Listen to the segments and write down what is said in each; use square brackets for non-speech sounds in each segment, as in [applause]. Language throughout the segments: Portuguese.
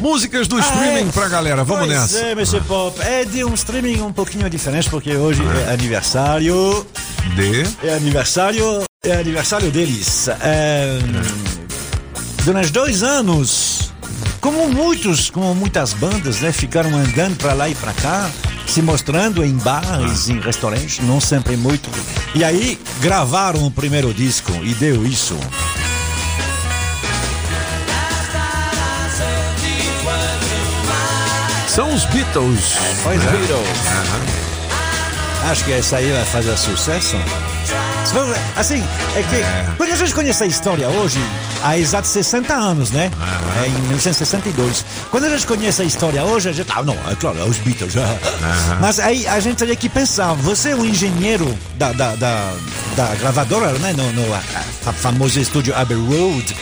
Músicas do streaming é. pra galera, vamos pois nessa. É, Monsieur Pop, é de um streaming um pouquinho diferente, porque hoje é aniversário. De. É aniversário. É aniversário deles. É, durante dois anos, como muitos, como muitas bandas, né, ficaram andando pra lá e pra cá, se mostrando em bares, em restaurantes, não sempre muito. E aí gravaram o primeiro disco e deu isso. São os Beatles. Pois né? Beatles. Acho que essa aí vai fazer sucesso. Assim, é que. Porque a gente conhece a história hoje há exatos 60 anos, né? É em 1962. Quando a gente conhece a história hoje, a gente. Ah, não, é claro, é os Beatles. Mas aí a gente teria que pensar: você é um engenheiro da, da, da, da gravadora, né? No, no a, a famoso estúdio Abbey Road.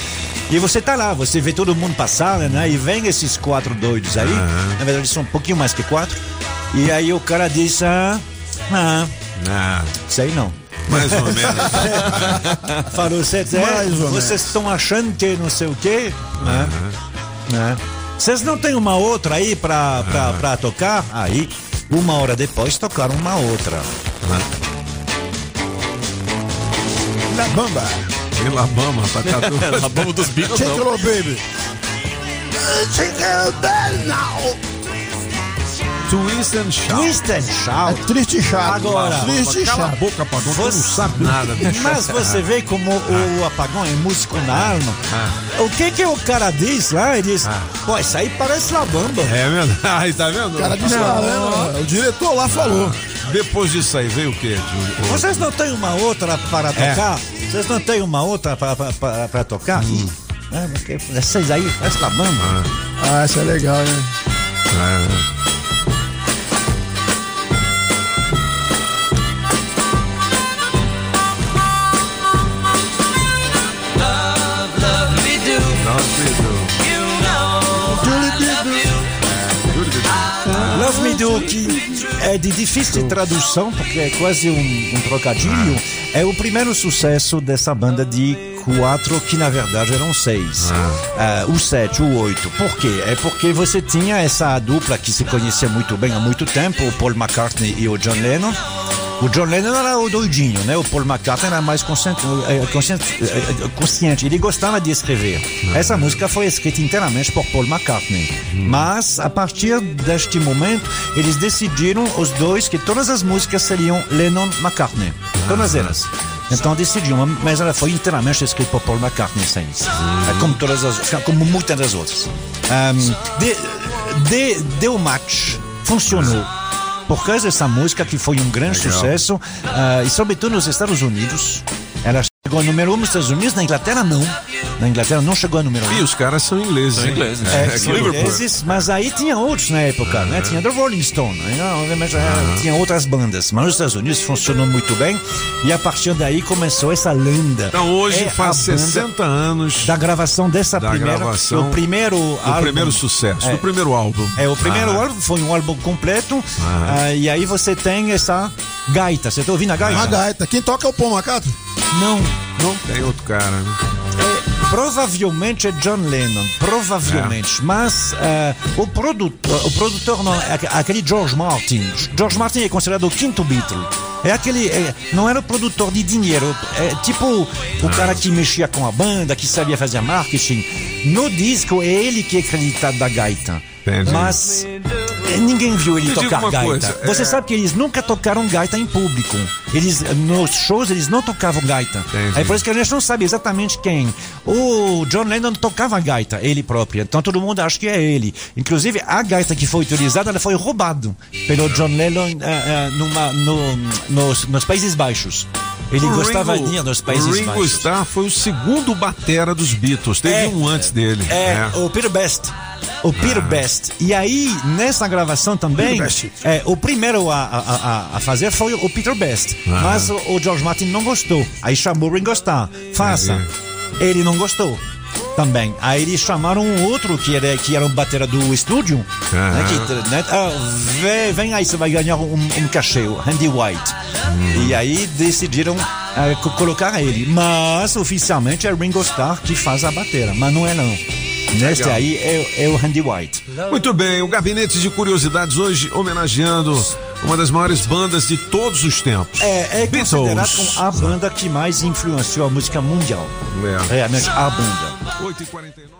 E você tá lá, você vê todo mundo passar, né? E vem esses quatro doidos aí. Na verdade, são um pouquinho mais que quatro. E aí o cara diz: Ah, ah Ah, sei não. mais ou menos. [laughs] Falou, cê, é, Mais ou vocês estão achando que não sei o quê? Né? Né? Vocês não tem uma outra aí pra, pra, pra tocar? Aí, uma hora depois, tocaram uma outra. Na bamba. Em La Bama, tá tatuado. A bomba dos Beatles não. it, little baby. It back now. Twist and Shout. Twist and É shout. triste e chato. Agora, Triste e Cala a boca, Pagão, tu não Você- sabe nada. Mas você vê como o apagão é músico na alma. O que que o cara diz lá? Ele diz, pô, isso aí parece La Bamba. É mesmo? [laughs] Aí, tá vendo? O cara disse lá, né? O diretor lá falou. Depois disso aí, veio o quê? Júlio? Vocês não tem uma outra para É. tocar? Vocês não tem uma outra para, para, para, para tocar? Hum. É, porque Vocês aí, parece La Bamba. Ah, isso é legal, né? É. Do, que é de difícil tradução, porque é quase um, um trocadilho, é o primeiro sucesso dessa banda de quatro, que na verdade eram seis. Ah, o sete, o oito. Por quê? É porque você tinha essa dupla que se conhecia muito bem há muito tempo, o Paul McCartney e o John Lennon. O John Lennon era o doidinho, né? O Paul McCartney era mais consciente, eh, consciente, eh, consciente. Ele gostava de escrever. Essa música foi escrita inteiramente por Paul McCartney. Mas, a partir deste momento, eles decidiram, os dois, que todas as músicas seriam Lennon-McCartney. Todas elas. Então decidiram, mas ela foi inteiramente escrita por Paul McCartney, sem isso. É Como todas as, como muitas das outras. Ahm, de, de, deu match, funcionou por causa dessa música que foi um grande sucesso ah, e sobretudo nos Estados Unidos. Ela chegou a número um nos Estados Unidos, na Inglaterra não. Na Inglaterra não chegou a número um. E os caras são ingleses. São ingleses, né? É, É, são ingleses, mas aí tinha outros na época, né? Tinha The Rolling Stone, né? obviamente eh, tinha outras bandas, mas nos Estados Unidos funcionou muito bem e a partir daí começou essa lenda. Então hoje É faz a banda 60 anos da gravação dessa da primeira, gravação o primeiro do álbum. primeiro sucesso, É. do primeiro álbum. É, o primeiro Ah. álbum foi um álbum completo. ah, e aí você tem essa gaita. Você tá ouvindo a gaita? Uma gaita. Quem toca é o Paul McCartney? Não. Não tem outro cara, né? É, provavelmente é John Lennon. Provavelmente. Mas ah, o, produtor, o produtor não, é aque- aquele George Martin. George Martin é considerado o quinto Beatle. É aquele. é, não era o produtor de dinheiro. É tipo o cara que mexia com a banda, que sabia fazer marketing. No disco é ele que é acreditado da gaita. Entendi. Mas é, ninguém viu ele tocar gaita. coisa, Você é- sabe que eles nunca tocaram gaita em público. Eles nos shows eles não tocavam gaita. Entendi. É por isso que a gente não sabe exatamente quem. O John Lennon tocava gaita, ele próprio. Então todo mundo acha que é ele. Inclusive a gaita que foi utilizada, ela foi roubada pelo John Lennon eh, eh, numa, no, nos, nos Países Baixos. Ele O gostava Ringo- de ir nos Países o Ringo Baixos. Starr foi o segundo batera dos Beatles. Teve É. um antes dele. É, o Peter Best. O Peter Best. E aí, nessa gravação também, é, o primeiro a, a, a- fazer foi o Peter Best. Mas o, o George Martin não gostou. Aí chamou o Ringo Starr. Faça. Ele não gostou. Também. Aí eles chamaram um outro que era, que era um batera do estúdio. Né, que, né, ah, vem, vem aí, você vai ganhar um, um cachê, o Andy White. E aí decidiram ah, co- colocar ele. Mas oficialmente é Ringo Starr que faz a batera. Mas não é não. Neste Legal. aí é, é o Randy White. Muito bem, o Gabinete de Curiosidades hoje homenageando uma das maiores bandas de todos os tempos. É, é Beatles. considerado como a banda que mais influenciou a música mundial. É. Realmente, a banda. 8h49.